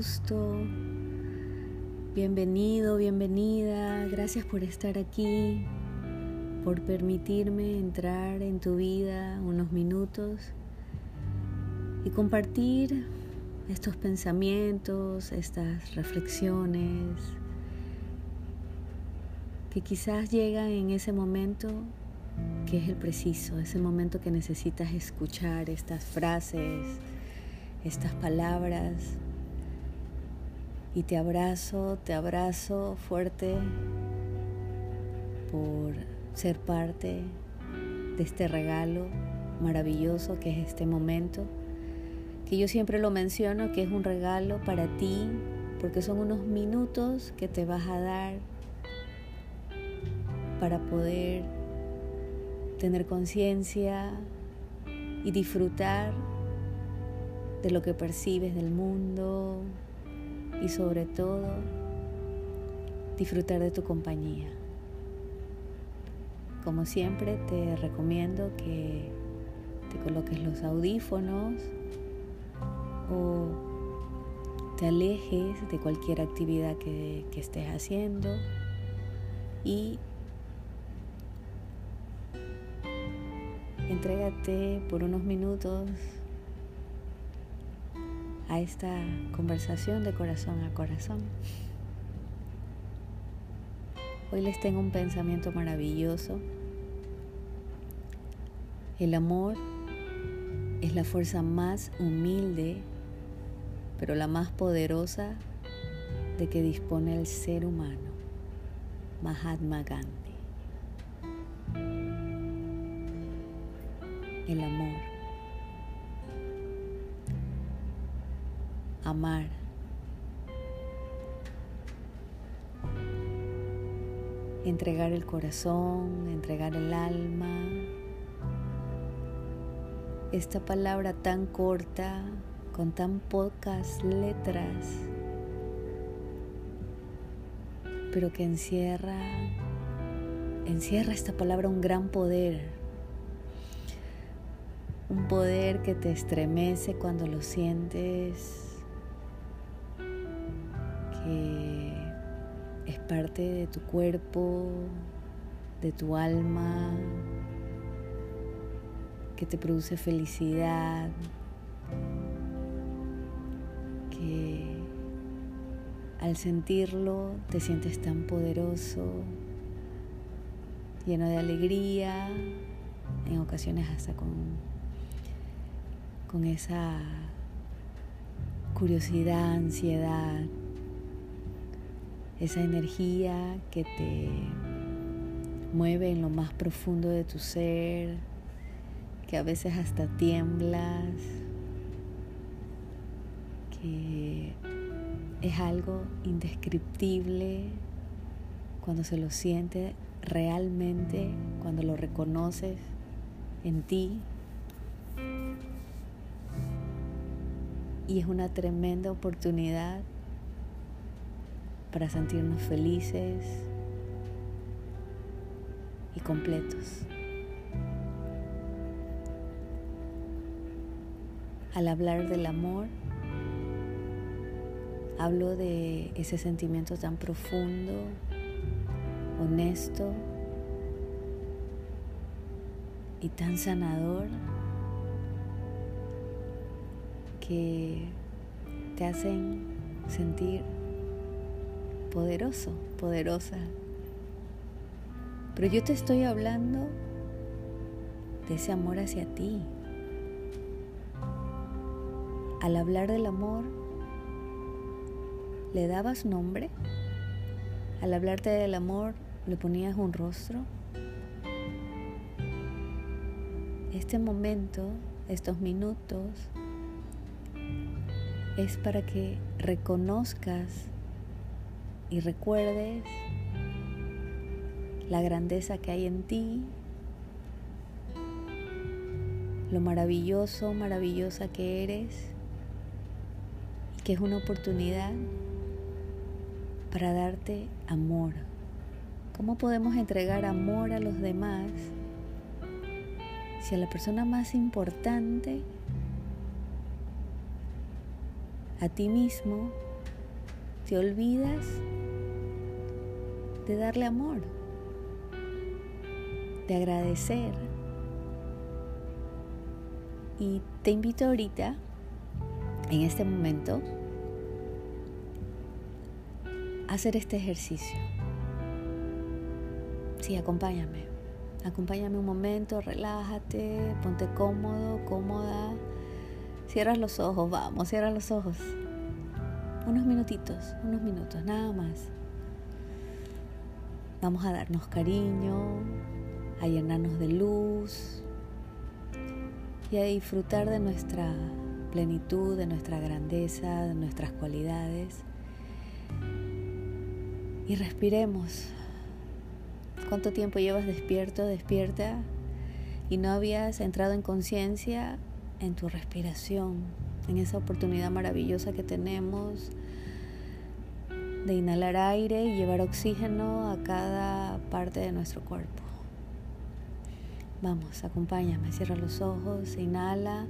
gusto. Bienvenido, bienvenida. Gracias por estar aquí, por permitirme entrar en tu vida unos minutos y compartir estos pensamientos, estas reflexiones que quizás llegan en ese momento que es el preciso, ese momento que necesitas escuchar estas frases, estas palabras. Y te abrazo, te abrazo fuerte por ser parte de este regalo maravilloso que es este momento, que yo siempre lo menciono, que es un regalo para ti, porque son unos minutos que te vas a dar para poder tener conciencia y disfrutar de lo que percibes del mundo y sobre todo disfrutar de tu compañía. Como siempre te recomiendo que te coloques los audífonos o te alejes de cualquier actividad que, que estés haciendo y entrégate por unos minutos a esta conversación de corazón a corazón. Hoy les tengo un pensamiento maravilloso. El amor es la fuerza más humilde, pero la más poderosa de que dispone el ser humano. Mahatma Gandhi. el amor. Amar. Entregar el corazón, entregar el alma. Esta palabra tan corta, con tan pocas letras, pero que encierra, encierra esta palabra un gran poder un poder que te estremece cuando lo sientes, que es parte de tu cuerpo, de tu alma, que te produce felicidad, que al sentirlo te sientes tan poderoso, lleno de alegría, en ocasiones hasta con con esa curiosidad, ansiedad, esa energía que te mueve en lo más profundo de tu ser, que a veces hasta tiemblas, que es algo indescriptible cuando se lo siente realmente, cuando lo reconoces en ti. Y es una tremenda oportunidad para sentirnos felices y completos. Al hablar del amor, hablo de ese sentimiento tan profundo, honesto y tan sanador que te hacen sentir poderoso, poderosa. Pero yo te estoy hablando de ese amor hacia ti. Al hablar del amor, ¿le dabas nombre? Al hablarte del amor, ¿le ponías un rostro? Este momento, estos minutos, es para que reconozcas y recuerdes la grandeza que hay en ti, lo maravilloso, maravillosa que eres y que es una oportunidad para darte amor. ¿Cómo podemos entregar amor a los demás si a la persona más importante a ti mismo te olvidas de darle amor, de agradecer. Y te invito ahorita, en este momento, a hacer este ejercicio. Sí, acompáñame. Acompáñame un momento, relájate, ponte cómodo, cómoda. Cierras los ojos, vamos, cierra los ojos. Unos minutitos, unos minutos, nada más. Vamos a darnos cariño, a llenarnos de luz y a disfrutar de nuestra plenitud, de nuestra grandeza, de nuestras cualidades. Y respiremos. ¿Cuánto tiempo llevas despierto, despierta? Y no habías entrado en conciencia en tu respiración, en esa oportunidad maravillosa que tenemos de inhalar aire y llevar oxígeno a cada parte de nuestro cuerpo. Vamos, acompáñame, cierra los ojos, inhala.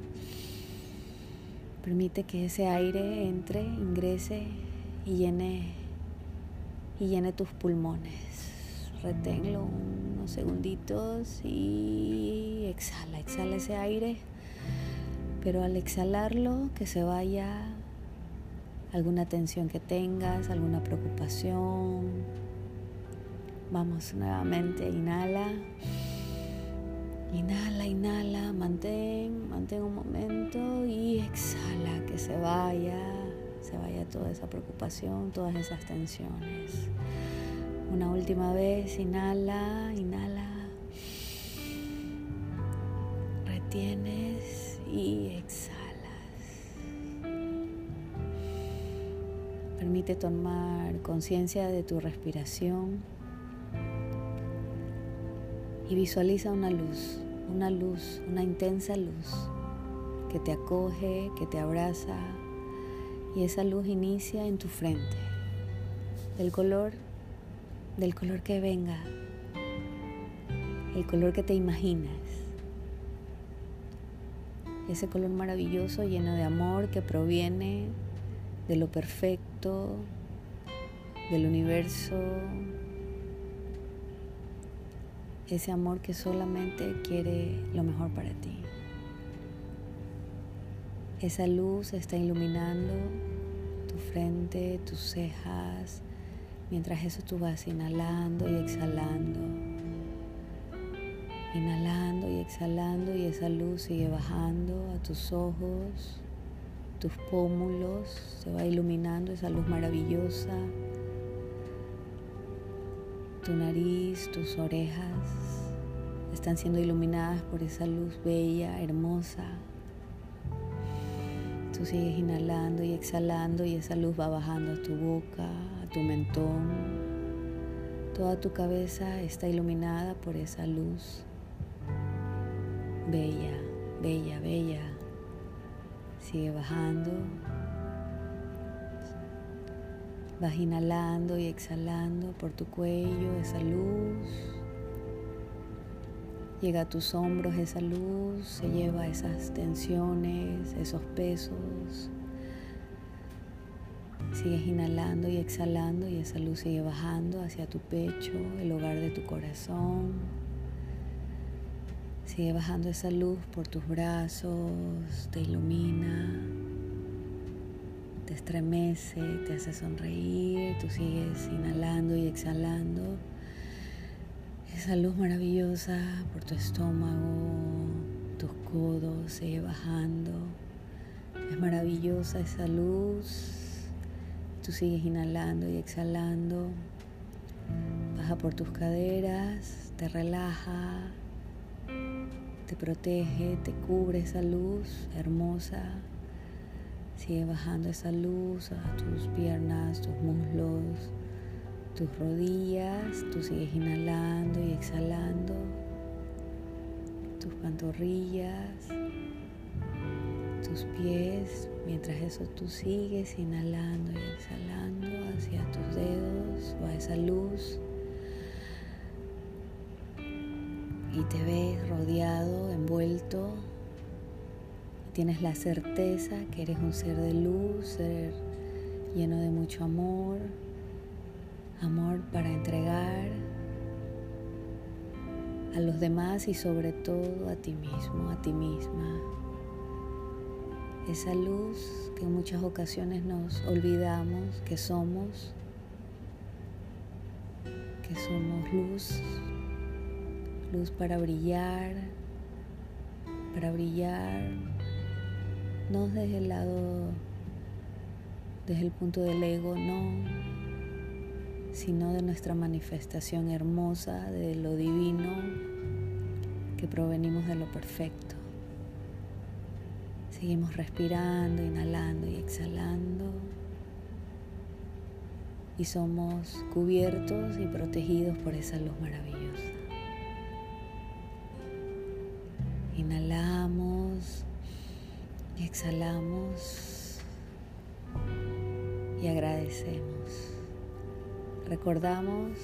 Permite que ese aire entre, ingrese y llene y llene tus pulmones. Reténlo unos segunditos y exhala, exhala ese aire. Pero al exhalarlo, que se vaya alguna tensión que tengas, alguna preocupación. Vamos nuevamente, inhala. Inhala, inhala, mantén, mantén un momento y exhala, que se vaya, se vaya toda esa preocupación, todas esas tensiones. Una última vez, inhala, inhala. Retienes y exhala. Permite tomar conciencia de tu respiración y visualiza una luz, una luz, una intensa luz que te acoge, que te abraza y esa luz inicia en tu frente, del color, del color que venga, el color que te imaginas, ese color maravilloso lleno de amor que proviene de lo perfecto, del universo, ese amor que solamente quiere lo mejor para ti. Esa luz está iluminando tu frente, tus cejas, mientras eso tú vas inhalando y exhalando. Inhalando y exhalando y esa luz sigue bajando a tus ojos, tus pómulos, se va iluminando esa luz maravillosa, tu nariz, tus orejas están siendo iluminadas por esa luz bella, hermosa. Tú sigues inhalando y exhalando y esa luz va bajando a tu boca, a tu mentón. Toda tu cabeza está iluminada por esa luz. Bella, bella, bella. Sigue bajando. Vas inhalando y exhalando por tu cuello esa luz. Llega a tus hombros esa luz, se lleva esas tensiones, esos pesos. Sigues inhalando y exhalando y esa luz sigue bajando hacia tu pecho, el hogar de tu corazón. Sigue bajando esa luz por tus brazos, te ilumina, te estremece, te hace sonreír, tú sigues inhalando y exhalando esa luz maravillosa por tu estómago, tus codos sigue bajando. Es maravillosa esa luz. Tú sigues inhalando y exhalando. Baja por tus caderas, te relaja, te protege, te cubre esa luz hermosa. Sigue bajando esa luz a tus piernas, tus muslos, tus rodillas. Tú sigues inhalando y exhalando. Tus pantorrillas, tus pies. Mientras eso tú sigues inhalando y exhalando hacia tus dedos o a esa luz y te ves rodeado, envuelto, tienes la certeza que eres un ser de luz, ser lleno de mucho amor, amor para entregar a los demás y sobre todo a ti mismo, a ti misma. Esa luz que en muchas ocasiones nos olvidamos que somos, que somos luz, luz para brillar, para brillar, no desde el lado, desde el punto del ego, no, sino de nuestra manifestación hermosa, de lo divino, que provenimos de lo perfecto. Seguimos respirando, inhalando y exhalando. Y somos cubiertos y protegidos por esa luz maravillosa. Inhalamos y exhalamos y agradecemos. Recordamos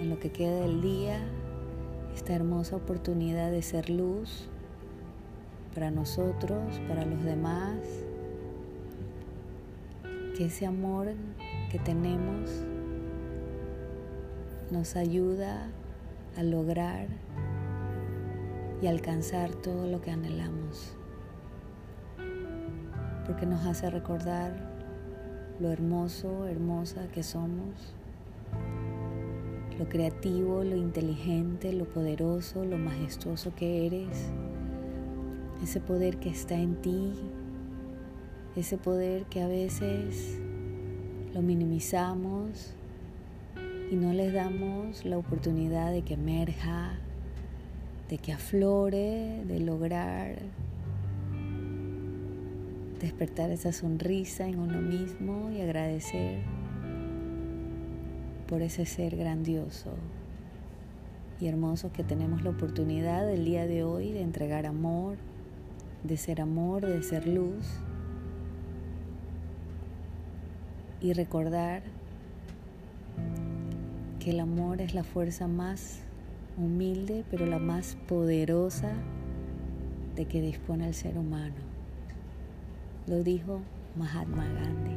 en lo que queda del día esta hermosa oportunidad de ser luz para nosotros, para los demás, que ese amor que tenemos nos ayuda a lograr y alcanzar todo lo que anhelamos, porque nos hace recordar lo hermoso, hermosa que somos lo creativo, lo inteligente, lo poderoso, lo majestuoso que eres, ese poder que está en ti, ese poder que a veces lo minimizamos y no les damos la oportunidad de que emerja, de que aflore, de lograr despertar esa sonrisa en uno mismo y agradecer por ese ser grandioso y hermoso que tenemos la oportunidad el día de hoy de entregar amor, de ser amor, de ser luz y recordar que el amor es la fuerza más humilde pero la más poderosa de que dispone el ser humano. Lo dijo Mahatma Gandhi.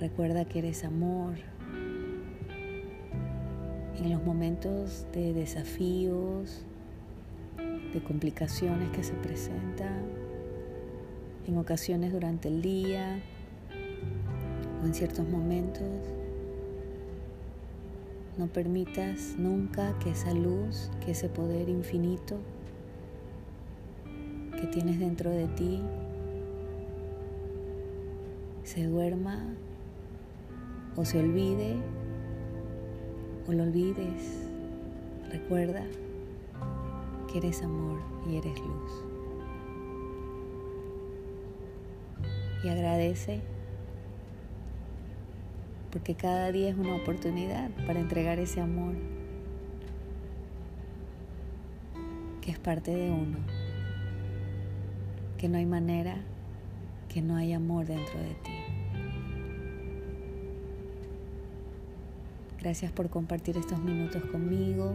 Recuerda que eres amor, en los momentos de desafíos, de complicaciones que se presentan, en ocasiones durante el día o en ciertos momentos. No permitas nunca que esa luz, que ese poder infinito que tienes dentro de ti se duerma o se olvide o lo olvides, recuerda que eres amor y eres luz. Y agradece porque cada día es una oportunidad para entregar ese amor que es parte de uno, que no hay manera que no haya amor dentro de ti. Gracias por compartir estos minutos conmigo.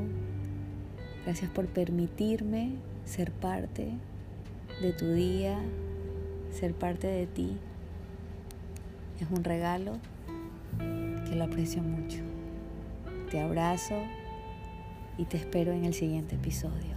Gracias por permitirme ser parte de tu día, ser parte de ti. Es un regalo que lo aprecio mucho. Te abrazo y te espero en el siguiente episodio.